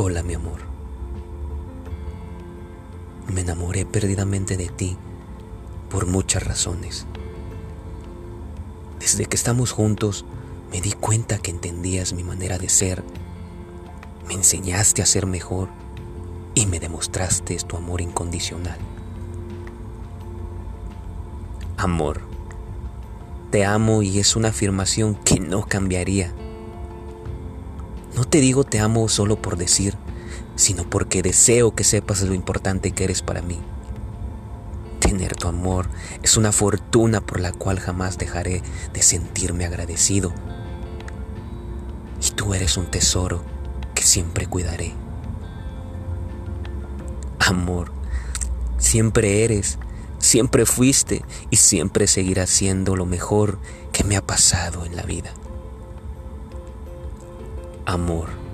Hola mi amor. Me enamoré perdidamente de ti por muchas razones. Desde que estamos juntos me di cuenta que entendías mi manera de ser, me enseñaste a ser mejor y me demostraste tu amor incondicional. Amor, te amo y es una afirmación que no cambiaría no te digo te amo solo por decir, sino porque deseo que sepas lo importante que eres para mí. Tener tu amor es una fortuna por la cual jamás dejaré de sentirme agradecido. Y tú eres un tesoro que siempre cuidaré. Amor, siempre eres, siempre fuiste y siempre seguirás siendo lo mejor que me ha pasado en la vida amor.